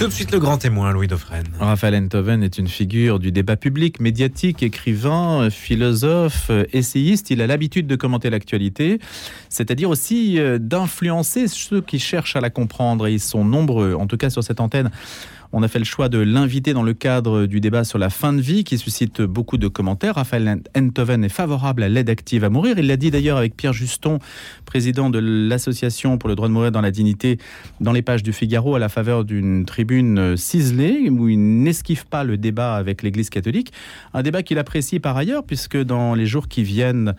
Tout de suite le grand témoin, Louis Dauphren. Raphaël Enthoven est une figure du débat public, médiatique, écrivain, philosophe, essayiste. Il a l'habitude de commenter l'actualité, c'est-à-dire aussi euh, d'influencer ceux qui cherchent à la comprendre. Et ils sont nombreux, en tout cas sur cette antenne. On a fait le choix de l'inviter dans le cadre du débat sur la fin de vie qui suscite beaucoup de commentaires. Raphaël Enthoven est favorable à l'aide active à mourir. Il l'a dit d'ailleurs avec Pierre Juston, président de l'Association pour le droit de mourir dans la dignité, dans les pages du Figaro à la faveur d'une tribune ciselée où il n'esquive pas le débat avec l'Église catholique. Un débat qu'il apprécie par ailleurs puisque dans les jours qui viennent,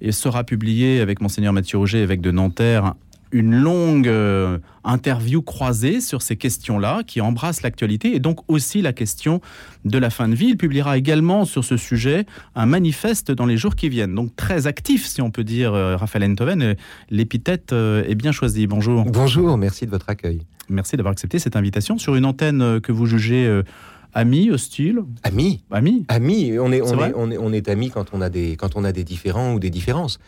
il sera publié avec Monseigneur Mathieu Roger, évêque de Nanterre, une longue euh, interview croisée sur ces questions-là qui embrasse l'actualité et donc aussi la question de la fin de vie. Il publiera également sur ce sujet un manifeste dans les jours qui viennent. Donc très actif, si on peut dire, euh, Raphaël Enthoven. L'épithète euh, est bien choisie. Bonjour. Bonjour, merci de votre accueil. Merci d'avoir accepté cette invitation sur une antenne que vous jugez Amis, hostile Amis. Amis. Amis. On est, on, est, on, est, on est amis quand on a des, quand on a des différends ou des différences.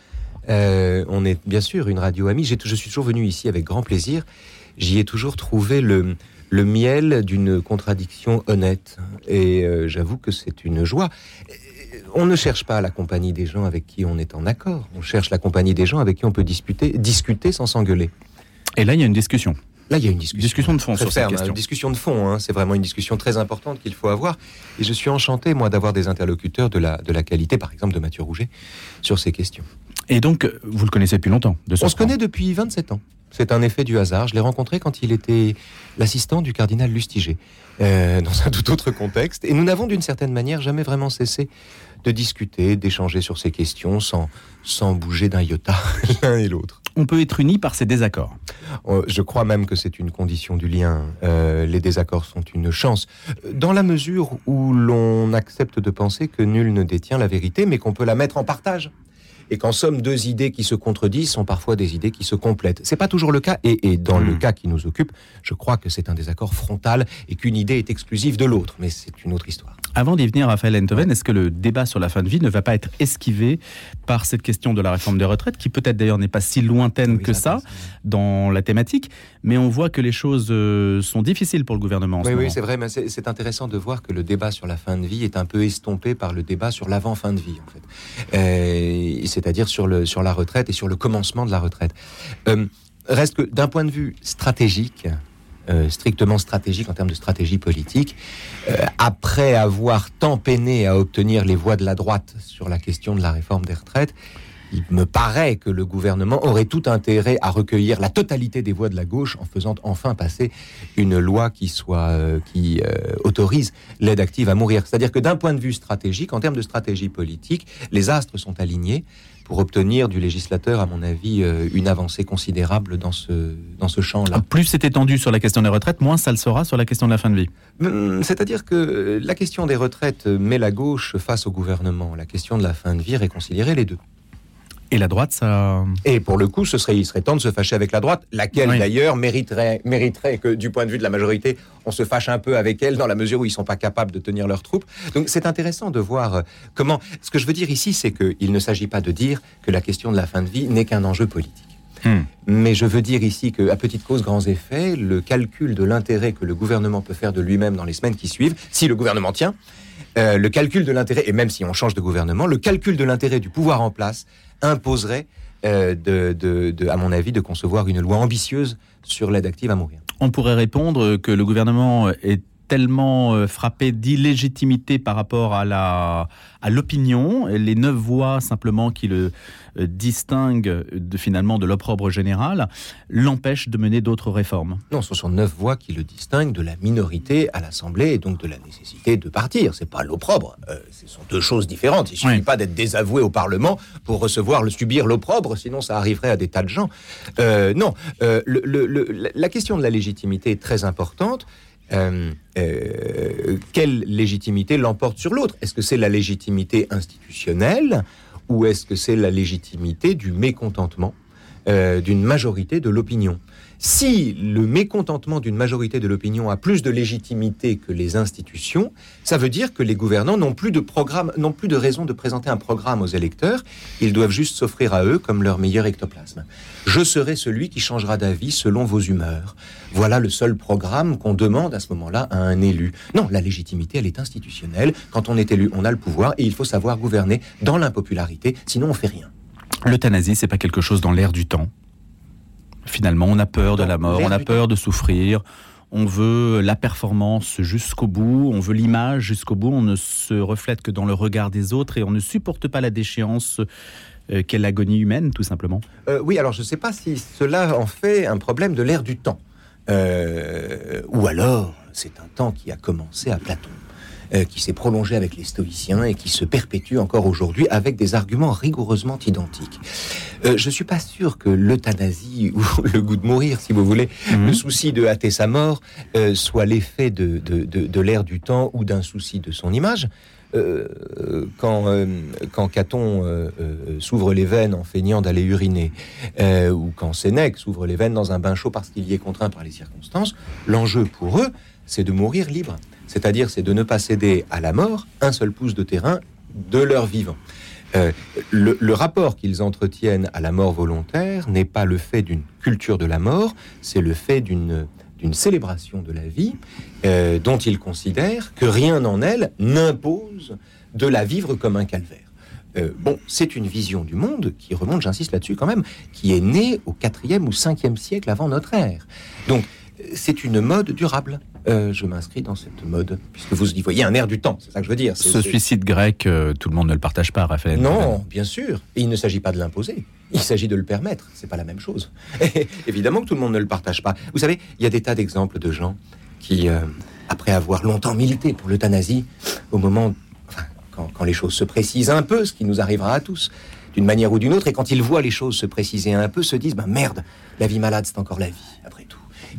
Euh, on est bien sûr une radio amie. Je suis toujours venu ici avec grand plaisir. J'y ai toujours trouvé le, miel d'une contradiction honnête. Et euh, j'avoue que c'est une joie. On ne cherche pas la compagnie des gens avec qui on est en accord. On cherche la compagnie des gens avec qui on peut discuter sans s'engueuler. Et là, il y a une discussion. Là, il y a une discussion, de fond sur cette question. Une discussion de fond, hein. c'est vraiment une discussion très importante qu'il faut avoir. Et je suis enchanté, moi, d'avoir des interlocuteurs de la, de la qualité, par exemple de Mathieu Rouget, sur ces questions. Et donc, vous le connaissez depuis longtemps de On se connaît depuis 27 ans. C'est un effet du hasard. Je l'ai rencontré quand il était l'assistant du cardinal Lustiger, euh, dans un tout autre contexte. Et nous n'avons d'une certaine manière jamais vraiment cessé de discuter, d'échanger sur ces questions sans, sans bouger d'un iota l'un et l'autre. On peut être unis par ces désaccords. Euh, je crois même que c'est une condition du lien. Euh, les désaccords sont une chance, dans la mesure où l'on accepte de penser que nul ne détient la vérité, mais qu'on peut la mettre en partage et qu'en somme, deux idées qui se contredisent sont parfois des idées qui se complètent. C'est pas toujours le cas, et, dans le hmm. cas qui nous occupe, je crois que c'est un désaccord frontal et qu'une idée est exclusive de l'autre, mais c'est une autre histoire. Avant d'y venir, Raphaël Enthoven, est-ce que le débat sur la fin de vie ne va pas être esquivé par cette question de la réforme des retraites, qui peut-être d'ailleurs n'est pas si lointaine que ça, dans la thématique, mais on voit que les choses euh, sont difficiles pour le gouvernement. oui, oui, c'est vrai, mais c'est intéressant de voir que le débat sur la fin de vie est un peu estompé par le débat sur l'avant-fin de vie, en fait. Euh, c'est-à-dire sur, le, sur la retraite et sur le commencement de la retraite. Euh, reste que d'un point de vue stratégique, euh, strictement stratégique en termes de stratégie politique, euh, après avoir tant peiné à obtenir les voix de la droite sur la question de la réforme des retraites, il me paraît que le gouvernement aurait tout intérêt à recueillir la totalité des voix de la gauche en faisant enfin passer une loi qui soit euh, qui autorise l'aide active à mourir. C'est-à-dire que d'un point de vue stratégique, en termes de stratégie politique, les astres sont alignés pour obtenir du législateur, à mon avis, euh, une avancée considérable dans ce, dans ce champ-là. Plus c'est étendu sur la question des retraites, moins ça le sera sur la question de la fin de vie. Hum, c'est-à-dire que la question des retraites met la gauche face au gouvernement. La question de la fin de vie réconcilierait les deux. Et la droite, ça. Et pour le coup, ce serait, il serait temps de se fâcher avec la droite, laquelle d'ailleurs mériterait, mériterait que, du point de vue de la majorité, on se fâche un peu avec elle dans la mesure où ils sont pas capables de tenir leurs troupes. Donc c'est intéressant de voir euh, comment. Ce que je veux dire ici, c'est qu'il ne s'agit pas de dire que la question de la fin de vie n'est qu'un enjeu politique. Hmm. Mais je veux dire ici que, à petite cause, grands effets, le calcul de l'intérêt que le gouvernement peut faire de lui-même dans les semaines qui suivent, si le gouvernement tient, euh, le calcul de l'intérêt, et même si on change de gouvernement, le calcul de l'intérêt du pouvoir en place imposerait, euh, à mon avis, de concevoir une loi ambitieuse sur l'aide active à mourir. On pourrait répondre que le gouvernement est tellement euh, frappé d'illégitimité par rapport à à l'opinion, les neuf voix simplement qui le euh, distinguent de, finalement de l'opprobre général l'empêchent de mener d'autres réformes. Non, ce sont neuf voix qui le distinguent de la minorité à l'Assemblée et donc de la nécessité de partir. C'est pas l'opprobre, euh, ce sont deux choses différentes. Il suffit pas d'être désavoué au Parlement pour recevoir le subir l'opprobre, sinon ça arriverait à des tas de gens. non, la question de la légitimité est très importante. Euh, euh, quelle légitimité l'emporte sur l'autre? Est-ce que c'est la légitimité institutionnelle? Ou est-ce que c'est la légitimité du mécontentement euh, d'une majorité de l'opinion si le mécontentement d'une majorité de l'opinion a plus de légitimité que les institutions, ça veut dire que les gouvernants n'ont plus de programme, n'ont plus de raison de présenter un programme aux électeurs. Ils doivent juste s'offrir à eux comme leur meilleur ectoplasme. Je serai celui qui changera d'avis selon vos humeurs. Voilà le seul programme qu'on demande à ce moment-là à un élu. Non, la légitimité, elle est institutionnelle. Quand on est élu, on a le pouvoir et il faut savoir gouverner dans l'impopularité, sinon on fait rien. L'euthanasie, c'est pas quelque chose dans l'air du temps. Finalement, on a peur de la mort, on a peur de souffrir, on veut la performance jusqu'au bout, on veut l'image jusqu'au bout, on ne se reflète que dans le regard des autres et on ne supporte pas la déchéance euh, qu'est l'agonie humaine, tout simplement. Euh, oui, alors je ne sais pas si cela en fait un problème de l'air du temps. Euh, ou alors, c'est un temps qui a commencé à Platon. Euh, qui s'est prolongé avec les stoïciens et qui se perpétue encore aujourd'hui avec des arguments rigoureusement identiques. Euh, je suis pas sûr que l'euthanasie ou le goût de mourir, si vous voulez, mhm. le souci de hâter sa mort, euh, soit l'effet de, de, de, de l'ère du temps ou d'un souci de son image. Euh, quand, euh, quand Caton euh, s'ouvre les veines en feignant d'aller uriner, ou quand Sénèque s'ouvre les veines dans un bain chaud parce qu'il y est contraint par les circonstances, l'enjeu pour eux, c'est de mourir libre. C'est-à-dire, c'est de ne pas céder à la mort un seul pouce de terrain de leur vivant. Euh, le, rapport qu'ils entretiennent à la mort volontaire n'est pas le fait d'une culture de la mort, c'est le fait d'une célébration de la vie euh, dont ils considèrent que rien en elle n'impose de la vivre comme un calvaire. Euh, bon, c'est une vision du monde qui remonte, j'insiste là-dessus quand même, qui est née au 4e ou 5e siècle avant notre ère. Donc, c'est une mode durable. Euh, je m'inscris dans cette mode, puisque vous y voyez un air du temps, c'est ça que je veux dire. Ce suicide grec, euh, tout le monde ne le partage pas, Raphaël. Non, bien sûr. Et il ne s'agit pas de l'imposer, il s'agit de le permettre. C'est pas la même chose. évidemment que tout le monde ne le partage pas. Vous savez, il y a des tas d'exemples de gens qui, euh, après avoir longtemps milité pour l'euthanasie, au moment, quand, quand les choses se précisent un peu, ce qui nous arrivera à tous, d'une manière ou d'une autre, et quand ils voient les choses se préciser un peu, se disent, ben merde, la vie malade, c'est encore la vie,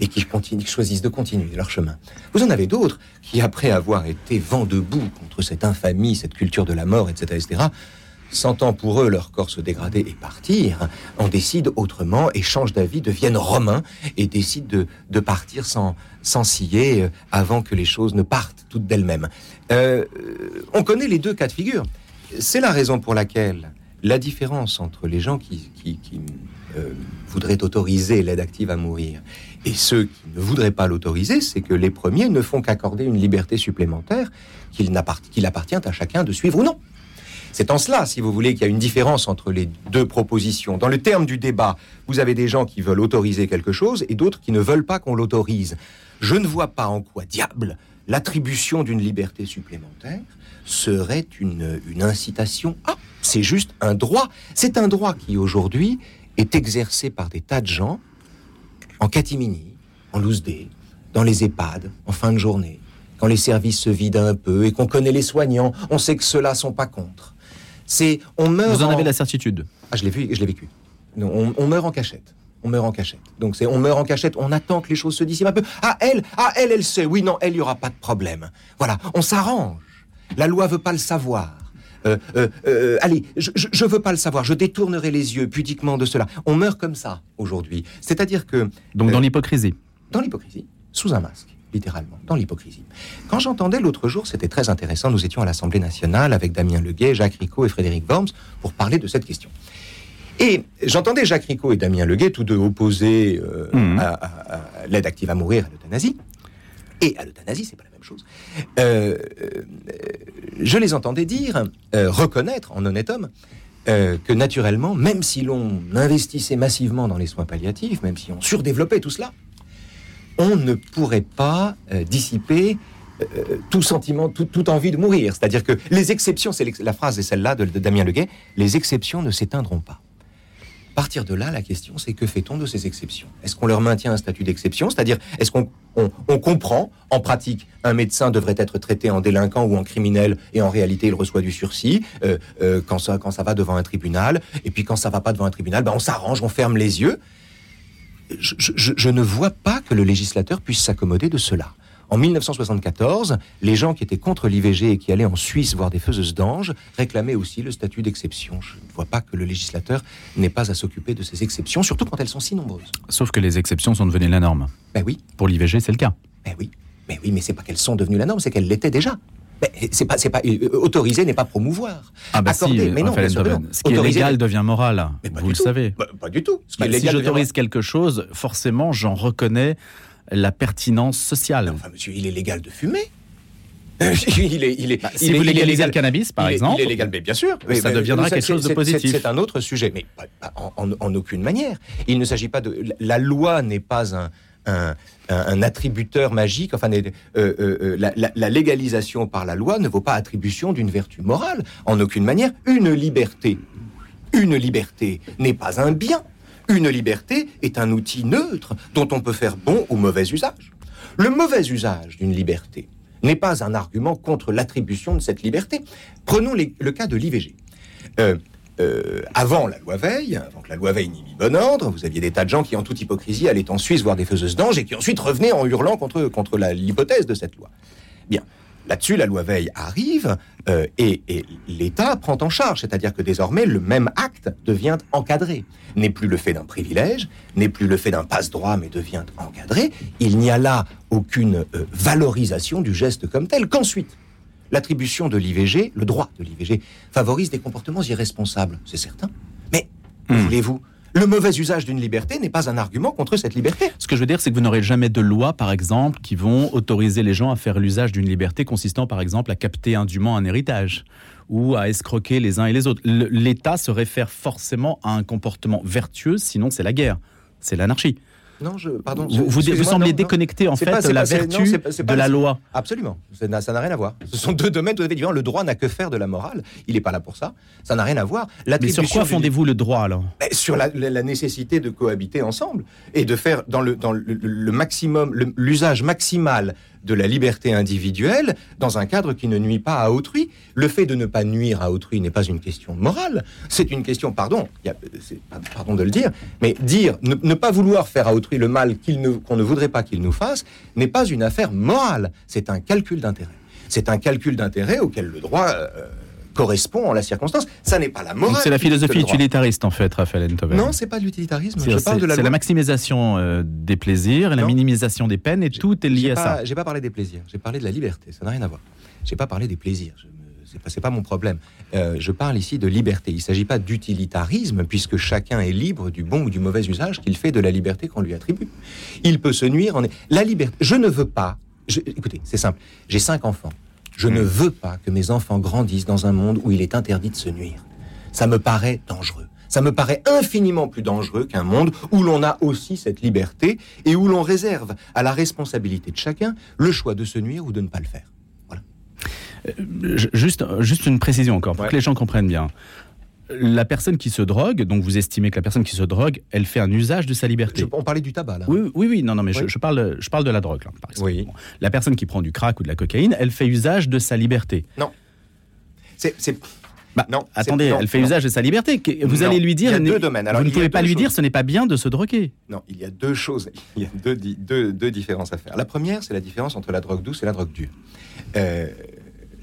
et qui, choisissent de continuer leur chemin. Vous en avez d'autres qui, après avoir été vent debout contre cette infamie, cette culture de la mort, etc., etc., sentant pour eux leur corps se dégrader et partir, en décident autrement et changent d'avis, deviennent romains et décident de, partir sans, sans scier euh, avant que les choses ne partent toutes d'elles-mêmes. Euh, on connaît les deux cas de figure. C'est la raison pour laquelle la différence entre les gens qui, euh, voudraient autoriser l'aide active à mourir et ceux qui ne voudraient pas l'autoriser, c'est que les premiers ne font qu'accorder une liberté supplémentaire qu'il appartient à chacun de suivre ou non. C'est en cela, si vous voulez, qu'il y a une différence entre les deux propositions. Dans le terme du débat, vous avez des gens qui veulent autoriser quelque chose et d'autres qui ne veulent pas qu'on l'autorise. Je ne vois pas en quoi, diable, l'attribution d'une liberté supplémentaire serait une, une incitation. Ah, c'est juste un droit. C'est un droit qui, aujourd'hui, est exercé par des tas de gens en catimini, en loose day, dans les EHPAD, en fin de journée, quand les services se vident un peu et qu'on connaît les soignants, on sait que ceux-là sont pas contre. C'est, on meurt. Vous en, avez la certitude Ah, je l'ai vu, je l'ai vécu. on, meurt en cachette. On meurt en cachette. Donc c'est, on meurt en cachette. On attend que les choses se dissipent un peu. Ah elle, ah elle, elle sait. Oui, non, elle, il y aura pas de problème. Voilà, on s'arrange. La loi veut pas le savoir. Euh, euh, euh, allez, je, ne veux pas le savoir, je détournerai les yeux pudiquement de cela. On meurt comme ça aujourd'hui. C'est-à-dire que... Donc dans l'hypocrisie Dans l'hypocrisie, sous un masque littéralement, dans l'hypocrisie. Quand j'entendais l'autre jour, c'était très intéressant, nous étions à l'Assemblée nationale avec Damien Leguet, Jacques Ricot et Frédéric Worms pour parler de cette question. Et j'entendais Jacques Ricot et Damien Leguet, tous deux opposés mmh. à, à l'aide active à mourir, à l'euthanasie. Et à l'euthanasie, c'est pas la même chose. Euh, euh, je les entendais dire, euh, reconnaître en honnête homme, que naturellement, même si l'on investissait massivement dans les soins palliatifs, même si on surdéveloppait tout cela, on ne pourrait pas dissiper tout sentiment, toute envie de mourir. C'est-à-dire que les exceptions, c'est la phrase est celle-là de, de Damien Leguet, les exceptions ne s'éteindront pas partir de là, la question, c'est que fait-on de ces exceptions? Est-ce qu'on leur maintient un statut d'exception? C'est-à-dire, est-ce qu'on comprend, en pratique, un médecin devrait être traité en délinquant ou en criminel, et en réalité, il reçoit du sursis euh, euh, quand, ça, va devant un tribunal, et puis quand ça va pas devant un tribunal, ben on s'arrange, on ferme les yeux? Je, ne vois pas que le législateur puisse s'accommoder de cela. En 1974, les gens qui étaient contre l'IVG et qui allaient en Suisse voir des faiseuses d'anges réclamaient aussi le statut d'exception. Je ne vois pas que le législateur n'ait pas à s'occuper de ces exceptions, surtout quand elles sont si nombreuses. Sauf que les exceptions sont devenues la norme. Ben oui, Pour l'IVG, c'est le cas. ben oui, mais oui, mais c'est pas qu'elles sont devenues la norme, c'est qu'elles l'étaient déjà. Mais c'est pas, c'est pas euh, autoriser n'est pas promouvoir. Ah bah Accorder, si, mais non, bien sûr non. Ce qui est légal devient moral. Vous le tout. savez. Bah, pas du tout. Ce qui Bah, si devient j'autorise quelque chose, forcément, j'en reconnais la pertinence sociale. Enfin, monsieur, il est légal de fumer. il est, il est, Bah, si vous est légalisez légal- le cannabis, par il exemple, il est légal, mais bien sûr. ça deviendra quelque chose de positif. C'est un autre sujet, mais pas- pas en, en- en aucune manière. Il ne s'agit pas de. La loi n'est pas un. Un, un- un attributeur magique, enfin, euh, euh, euh, la, la- la légalisation par la loi ne vaut pas attribution d'une vertu morale, en aucune manière. Une liberté, une liberté n'est pas un bien. Une liberté est un outil neutre dont on peut faire bon ou mauvais usage. Le mauvais usage d'une liberté n'est pas un argument contre l'attribution de cette liberté. Prenons le cas de l'IVG. Euh, euh, avant la loi Veil, avant que la loi Veil n'y mit bon ordre, vous aviez des tas de gens qui, en toute hypocrisie, allaient en Suisse voir des faiseuses d'anges et qui ensuite revenaient en hurlant contre, contre l'hypothèse de cette loi. Bien. Là-dessus, la loi Veil arrive euh, et, et l'État prend en charge, c'est-à-dire que désormais, le même acte devient encadré. N'est plus le fait d'un privilège, n'est plus le fait d'un passe-droit, mais devient encadré. Il n'y a là aucune euh, valorisation du geste comme tel. Qu'ensuite, l'attribution de l'IVG, le droit de l'IVG, favorise des comportements irresponsables, c'est certain. Mais, Hmm. voulez-vous, le mauvais usage d'une liberté n'est pas un argument contre cette liberté. Ce que je veux dire, c'est que vous n'aurez jamais de loi, par exemple, qui vont autoriser les gens à faire l'usage d'une liberté consistant, par exemple, à capter indûment un héritage ou à escroquer les uns et les autres. L'État se réfère forcément à un comportement vertueux, sinon c'est la guerre, c'est l'anarchie. Non, je, pardon. Vous, vous, semblez non, non. déconnecter en C'est fait pas- la pas- non, vertu pas- de la loi. Absolument, ça n'a rien à voir. Ce sont deux domaines tout à fait différents. Le droit n'a que faire de la morale. Il n'est pas là pour ça. Ça n'a rien à voir. Mais sur quoi du- fondez-vous le droit alors? Mais sur la, la- la nécessité de cohabiter ensemble et de faire dans le, dans le, le maximum, l'usage maximal de la liberté individuelle dans un cadre qui ne nuit pas à autrui. Le fait de ne pas nuire à autrui n'est pas une question morale, c'est une question, pardon, y a- pardon de le dire, mais dire, ne, pas vouloir faire à autrui le mal qu'on ne voudrait pas qu'il nous fasse n'est pas une affaire morale, c'est un calcul d'intérêt. C'est un calcul d'intérêt auquel le droit euh, correspond en la circonstance. Ça n'est pas la morale. C'est la philosophie utilitariste en fait, Raphaël Enthoven. Non, c'est pas de l'utilitarisme. C'est Je parle de la c'est la maximisation euh, des plaisirs, et la minimisation des peines, et tout est lié à pas, ça. J'ai pas parlé des plaisirs. J'ai parlé de la liberté. Ça n'a rien à voir. J'ai pas parlé des plaisirs. C'est pas, pas mon problème. Euh, je parle ici de liberté. Il s'agit pas d'utilitarisme puisque chacun est libre du bon ou du mauvais usage qu'il fait de la liberté qu'on lui attribue. Il peut se nuire. En... La liberté. Je ne veux pas. je- Écoutez, c'est simple. J'ai cinq enfants. Je ne veux pas que mes enfants grandissent dans un monde où il est interdit de se nuire. Ça me paraît dangereux. Ça me paraît infiniment plus dangereux qu'un monde où l'on a aussi cette liberté et où l'on réserve à la responsabilité de chacun le choix de se nuire ou de ne pas le faire. J- Juste, juste une précision encore, pour Ouais. que les gens comprennent bien. La personne qui se drogue, donc vous estimez que la personne qui se drogue, elle fait un usage de sa liberté. Je- on parlait du tabac là. Oui, oui, oui, non, non, mais je, Oui. je parle, je parle de la drogue, là, par exemple. Oui. La personne qui prend du crack ou de la cocaïne, elle fait usage de sa liberté. C'est, c'est- Bah, non. Attendez, non, elle fait non. usage de sa liberté. Vous Non. allez lui dire, Il y a deux domaines. Alors, vous ne pouvez pas lui dire, ce n'est pas bien de se droguer. Non, il y a deux choses. Il y a deux, deux, deux différences à faire. La première, c'est la différence entre la drogue douce et la drogue dure. Euh,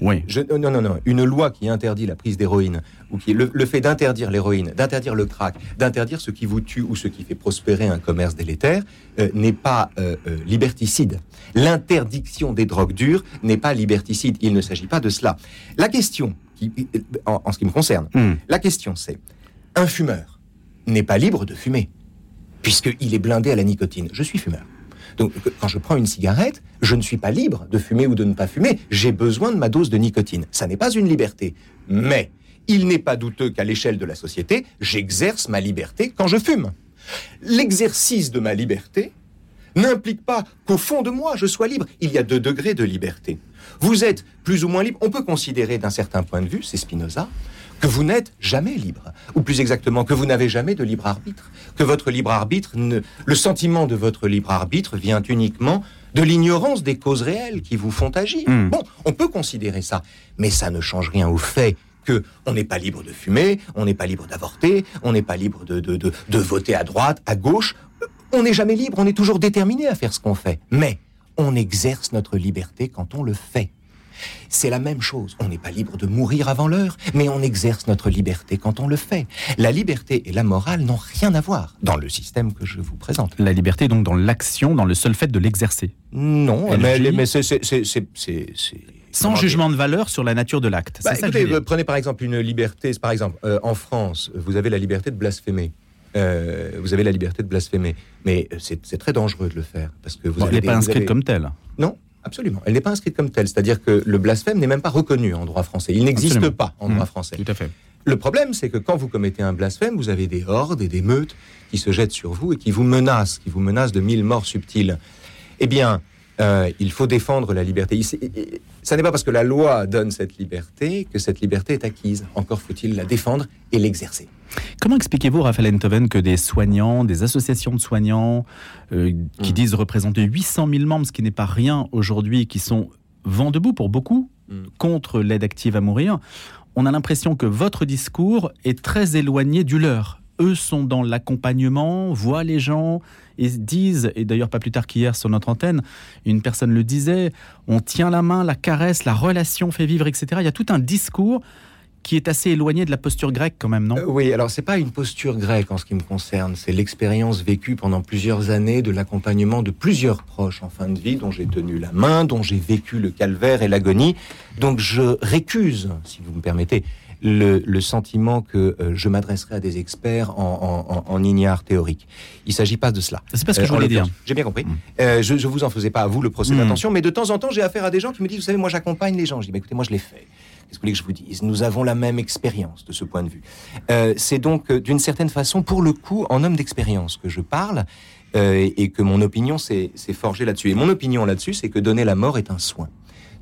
Oui. Je- non, non, non. Une loi qui interdit la prise d'héroïne, ou qui le, le fait d'interdire l'héroïne, d'interdire le crack, d'interdire ce qui vous tue ou ce qui fait prospérer un commerce délétère, euh, n'est pas euh, euh, liberticide. L'interdiction des drogues dures n'est pas liberticide. Il ne s'agit pas de cela. La question, qui, en, en ce qui me concerne, Hmm. la question c'est un fumeur n'est pas libre de fumer, puisqu'il est blindé à la nicotine. Je suis fumeur. Donc, quand je prends une cigarette, je ne suis pas libre de fumer ou de ne pas fumer. J'ai besoin de ma dose de nicotine. Ça n'est pas une liberté. Mais il n'est pas douteux qu'à l'échelle de la société, j'exerce ma liberté quand je fume. L'exercice de ma liberté n'implique pas qu'au fond de moi, je sois libre. Il y a deux degrés de liberté. Vous êtes plus ou moins libre. On peut considérer d'un certain point de vue, c'est Spinoza, que vous n'êtes jamais libre. Ou plus exactement, que vous n'avez jamais de libre arbitre. Que votre libre arbitre, ne... le sentiment de votre libre arbitre vient uniquement de l'ignorance des causes réelles qui vous font agir. Hmm. Bon, on peut considérer ça, mais ça ne change rien au fait que on n'est pas libre de fumer, on n'est pas libre d'avorter, on n'est pas libre de, de, de, de voter à droite, à gauche. On n'est jamais libre, on est toujours déterminé à faire ce qu'on fait. Mais On exerce notre liberté quand on le fait. C'est la même chose. On n'est pas libre de mourir avant l'heure, mais on exerce notre liberté quand on le fait. La liberté et la morale n'ont rien à voir dans le système que je vous présente. La liberté donc dans l'action, dans le seul fait de l'exercer. Non, mais, c'est- Sans jugement de valeur sur la nature de l'acte. Bah, euh, prenez par exemple une liberté. Par exemple, euh, en France, vous avez la liberté de blasphémer. Euh, vous avez la liberté de blasphémer, mais c'est très dangereux de le faire parce que vous Bon, avez elle n'est pas inscrite avez- comme telle. Non, absolument. Elle n'est pas inscrite comme telle. C'est-à-dire que le blasphème n'est même pas reconnu en droit français. Il n'existe pas en droit Mhm. français. Tout à fait. Le problème, c'est que quand vous commettez un blasphème, vous avez des hordes et des meutes qui se jettent sur vous et qui vous menacent, qui vous menacent de mille morts subtiles. Eh bien, euh, il faut défendre la liberté. Il- Ça n'est pas parce que la loi donne cette liberté que cette liberté est acquise. Encore faut-il la défendre et l'exercer. Comment expliquez-vous, Raphaël Enthoven, que des soignants, des associations de soignants, euh, qui Mm. disent représenter 800 000 membres, ce qui n'est pas rien aujourd'hui, qui sont vent debout pour beaucoup Mm. contre l'aide active à mourir, on a l'impression que votre discours est très éloigné du leur. Eux sont dans l'accompagnement, voient les gens et disent, et d'ailleurs pas plus tard qu'hier sur notre antenne, une personne le disait, on tient la main, la caresse, la relation fait vivre, etc. Il y a tout un discours qui est assez éloigné de la posture grecque quand même, non? Euh, oui, alors c'est pas une posture grecque en ce qui me concerne, c'est l'expérience vécue pendant plusieurs années de l'accompagnement de plusieurs proches en fin de vie dont j'ai tenu la main, dont j'ai vécu le calvaire et l'agonie. Donc je récuse, si vous me permettez, le, le sentiment que euh, je m'adresserai à des experts en, en, en, en ignare théorique. Il s'agit pas de cela. C'est pas ce que Euh, je en voulais dire. J'ai bien compris. Mm. Euh, je, je vous en faisais pas à vous le procès Mm. d'attention, mais de temps en temps, j'ai affaire à des gens qui me disent, vous savez, moi j'accompagne les gens. Je dis, bah, écoutez, moi je l'ai fait. Qu'est-ce que vous voulez que je vous dise? Nous avons la même expérience de ce point de vue. Euh, c'est donc, euh, d'une certaine façon, pour le coup, en homme d'expérience que je parle, euh, et que mon opinion s'est s'est forgée là-dessus. Et mon opinion là-dessus, c'est que donner la mort est un soin.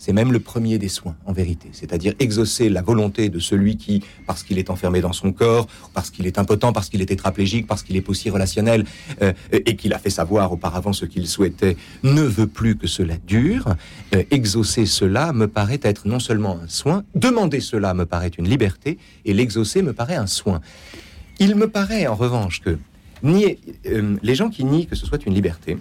C'est même le premier des soins, en vérité. C'est-à-dire exaucer la volonté de celui qui, parce qu'il est enfermé dans son corps, parce qu'il est impotent, parce qu'il est tétraplégique, parce qu'il est aussi relationnel, euh, et qu'il a fait savoir auparavant ce qu'il souhaitait, ne veut plus que cela dure. Euh, exaucer cela me paraît être non seulement un soin, demander cela me paraît une liberté, et l'exaucer me paraît un soin. Il me paraît en revanche que nier, euh, les gens qui nient que ce soit une liberté,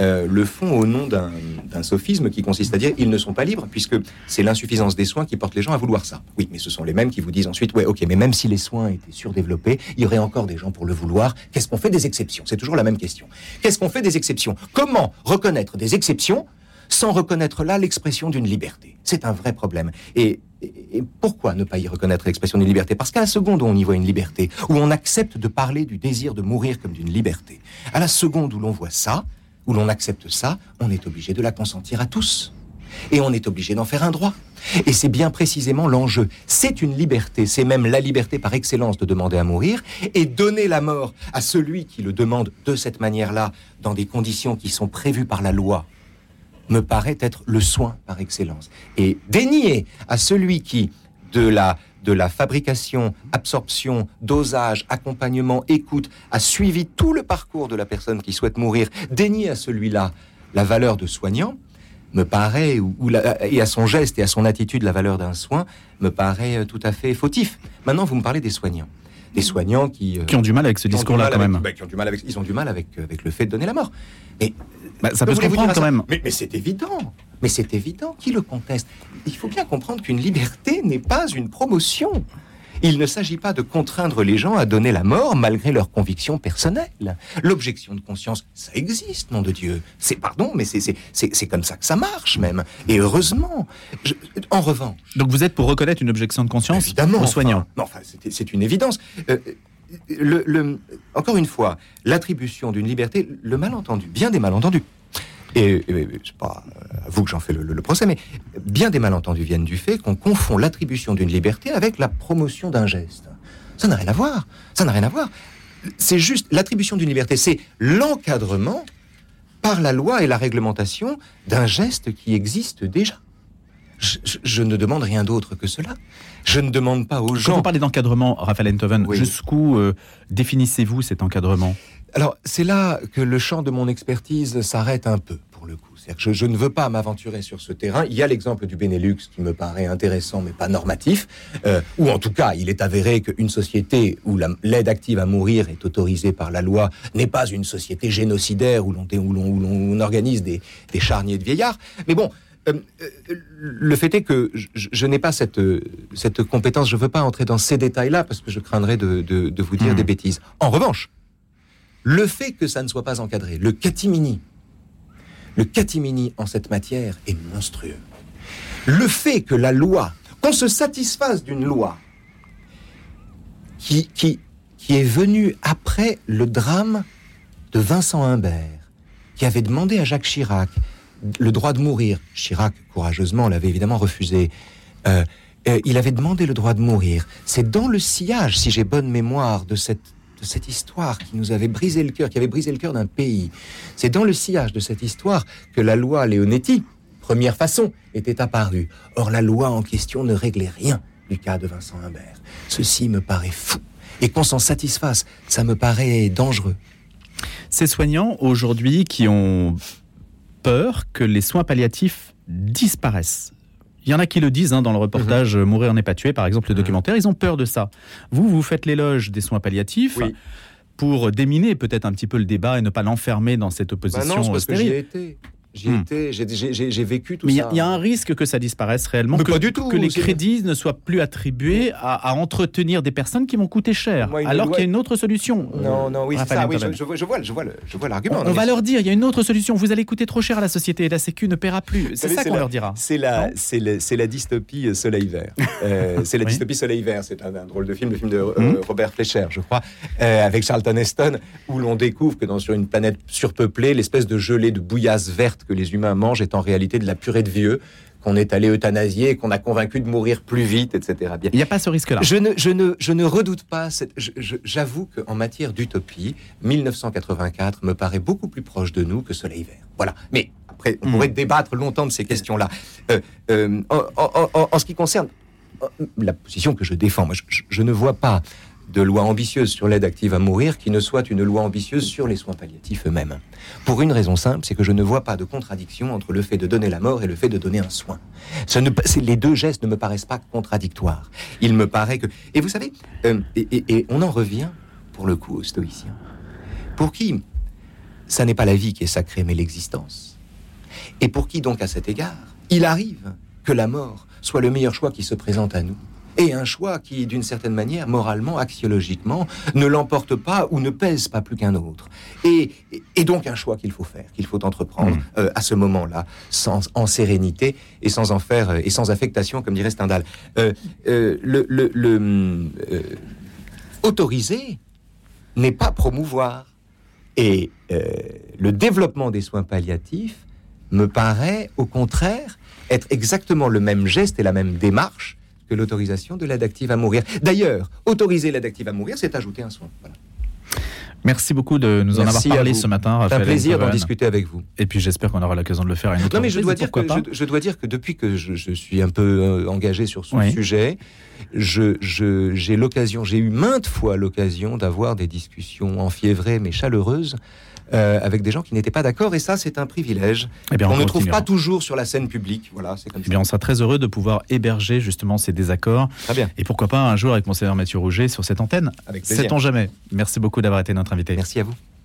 euh, le font au nom d'un sophisme qui consiste à dire ils ne sont pas libres puisque c'est l'insuffisance des soins qui porte les gens à vouloir ça. Oui, mais ce sont les mêmes qui vous disent ensuite ouais, ok, mais même si les soins étaient surdéveloppés, il y aurait encore des gens pour le vouloir. Qu'est-ce qu'on fait des exceptions? C'est toujours la même question. Qu'est-ce qu'on fait des exceptions? Comment reconnaître des exceptions sans reconnaître là l'expression d'une liberté? C'est un vrai problème. Et- et pourquoi ne pas y reconnaître l'expression d'une liberté? Parce qu'à la seconde où on y voit une liberté, où on accepte de parler du désir de mourir comme d'une liberté, à la seconde où l'on voit ça, où l'on accepte ça, on est obligé de la consentir à tous. Et on est obligé d'en faire un droit. Et c'est bien précisément l'enjeu. C'est une liberté, c'est même la liberté par excellence de demander à mourir, et donner la mort à celui qui le demande de cette manière-là, dans des conditions qui sont prévues par la loi, me paraît être le soin par excellence. Et dénier à celui qui, de la, de la fabrication, absorption, dosage, accompagnement, écoute, a suivi tout le parcours de la personne qui souhaite mourir, dénier à celui-là la valeur de soignant, me paraît, ou, ou la- et à son geste et à son attitude, la valeur d'un soin, me paraît euh, tout à fait fautif. Maintenant, vous me parlez des soignants. Des soignants qui... euh, Qui ont du mal avec ce discours-là quand avec- même. bah, qui ont du mal avec, ils ont du mal avec, euh, avec le fait de donner la mort. Mais Bah, ça peut se comprendre quand même. Mais, mais c'est évident. Mais c'est évident. Qui le conteste Il faut bien comprendre qu'une liberté n'est pas une promotion. Il ne s'agit pas de contraindre les gens à donner la mort malgré leurs convictions personnelles. L'objection de conscience, ça existe, nom de Dieu. C'est pardon, mais c'est comme ça que ça marche même. Et heureusement. Je- en revanche, Donc vous êtes pour reconnaître une objection de conscience Évidemment. aux soignants. enfin, non, enfin, c'est- c'est une évidence. Euh, le- le- encore une fois, l'attribution d'une liberté, le malentendu, bien des malentendus. Et, et c'est pas à vous que j'en fais le, le- le procès, mais bien des malentendus viennent du fait qu'on confond l'attribution d'une liberté avec la promotion d'un geste. Ça n'a rien à voir. Ça n'a rien à voir. C'est juste l'attribution d'une liberté, c'est l'encadrement par la loi et la réglementation d'un geste qui existe déjà. Je, je- je ne demande rien d'autre que cela. Je ne demande pas aux Quand gens. vous parlez d'encadrement, Raphaël Enthoven, Oui. jusqu'où euh, définissez-vous cet encadrement? Alors, c'est là que le champ de mon expertise s'arrête un peu, pour le coup. C'est-à-dire que je, je ne veux pas m'aventurer sur ce terrain. Il y a l'exemple du Benelux qui me paraît intéressant, mais pas normatif. Euh, ou en tout cas, il est avéré qu'une société où la- l'aide active à mourir est autorisée par la loi n'est pas une société génocidaire où l'on organise des, des charniers de vieillards. Mais bon. euh, euh, le fait est que je, n'ai pas cette, cette compétence, je ne veux pas entrer dans ces détails-là parce que je craindrais de, de- de vous dire Mhm. des bêtises. En revanche, le fait que ça ne soit pas encadré, le catimini, le catimini en cette matière est monstrueux. Le fait que la loi, qu'on se satisfasse d'une loi qui, qui, qui est venue après le drame de Vincent Humbert, qui avait demandé à Jacques Chirac le droit de mourir. Chirac, courageusement, l'avait évidemment refusé. Euh, euh, il avait demandé le droit de mourir. C'est dans le sillage, si j'ai bonne mémoire, de cette, de cette histoire qui nous avait brisé le cœur, qui avait brisé le cœur d'un pays. C'est dans le sillage de cette histoire que la loi Leonetti, première façon, était apparue. Or, la loi en question ne réglait rien du cas de Vincent Humbert. Ceci me paraît fou. Et qu'on s'en satisfasse, ça me paraît dangereux. Ces soignants aujourd'hui qui ont peur que les soins palliatifs disparaissent. Il y en a qui le disent hein, dans le reportage Mourir n'est pas tué, par exemple, le Mhm. documentaire. Ils ont peur de ça. Vous, vous faites l'éloge des soins palliatifs Oui. pour déminer peut-être un petit peu le débat et ne pas l'enfermer dans cette Bah opposition non, parce que j'y stérile. ai été. Hmm. j'ai- j'ai j'ai- j'ai vécu tout Mais il y, ça. a- il y a un risque que ça disparaisse réellement, Mais que, pas du tout, que les crédits ne soient plus attribués à, à entretenir des personnes qui vont coûter cher, Moi, alors loi- qu'il y a une autre solution. Non, non, oui, ça. Oui, je, je vois, je vois, je vois, le- je vois l'argument. On, va leur dire, il y a une autre solution. Vous allez coûter trop cher à la société et la Sécu ne paiera plus. C'est savez, ça c'est qu'on la- leur dira. C'est la, c'est le- c'est la dystopie euh, Soleil Vert. Euh, c'est la Oui. dystopie Soleil Vert. C'est un, un drôle de film, le film de euh, Mhm. Robert Fleischer, je crois, euh, avec Charlton Heston, où l'on découvre que dans sur une planète surpeuplée, l'espèce de gelée de bouillasse verte que les humains mangent est en réalité de la purée de vieux qu'on est allé euthanasier et qu'on a convaincu de mourir plus vite, etc. Bien. Il n'y a pas ce risque-là. Je ne, je, ne, je ne redoute pas. J'avoue qu'en matière d'utopie, 1984 me paraît beaucoup plus proche de nous que Soleil Vert. Voilà. Mais après, on Hmm. pourrait débattre longtemps de ces questions-là. Euh, euh, en, en- en- en ce qui concerne euh, la position que je défends, moi, je ne vois pas de loi ambitieuse sur l'aide active à mourir qui ne soit une loi ambitieuse sur les soins palliatifs eux-mêmes. Pour une raison simple, c'est que je ne vois pas de contradiction entre le fait de donner la mort et le fait de donner un soin. Ne, les deux gestes ne me paraissent pas contradictoires. Il me paraît que... Et vous savez, euh, et, et- et on en revient, pour le coup, aux stoïciens, pour qui ça n'est pas la vie qui est sacrée, mais l'existence. Et pour qui donc, à cet égard, il arrive que la mort soit le meilleur choix qui se présente à nous. Et un choix qui, d'une certaine manière, moralement, axiologiquement, ne l'emporte pas ou ne pèse pas plus qu'un autre. Et, donc un choix qu'il faut faire, qu'il faut entreprendre Mm. euh, à ce moment-là, sans, en sérénité et sans en faire euh, et sans affectation, comme dirait Stendhal. Euh, euh, le, le- le, autoriser n'est pas promouvoir. Et le développement des soins palliatifs me paraît, au contraire, être exactement le même geste et la même démarche que l'autorisation de l'aide active à mourir. D'ailleurs, autoriser l'aide active à mourir, c'est ajouter un soin. Voilà. Merci beaucoup de nous en avoir parlé ce matin, C'est un Raphaël plaisir d'en discuter avec vous. Et puis j'espère qu'on aura l'occasion de le faire à une autre Non, mais je dois, dire que, pas. je, je dois dire que depuis que je, je suis un peu euh, engagé sur ce Oui. sujet, je- je- j'ai l'occasion, j'ai eu maintes fois l'occasion d'avoir des discussions enfiévrées mais chaleureuses euh, avec des gens qui n'étaient pas d'accord, et ça, c'est un privilège. Eh bien, on ne trouve pas toujours sur la scène publique. Voilà, c'est comme Eh ça. on sera très heureux de pouvoir héberger justement ces désaccords. Très bien, Et pourquoi pas un jour avec Monseigneur Mathieu Rouget sur cette antenne avec plaisir. Sait-on jamais Merci beaucoup d'avoir été notre invité. Merci à vous.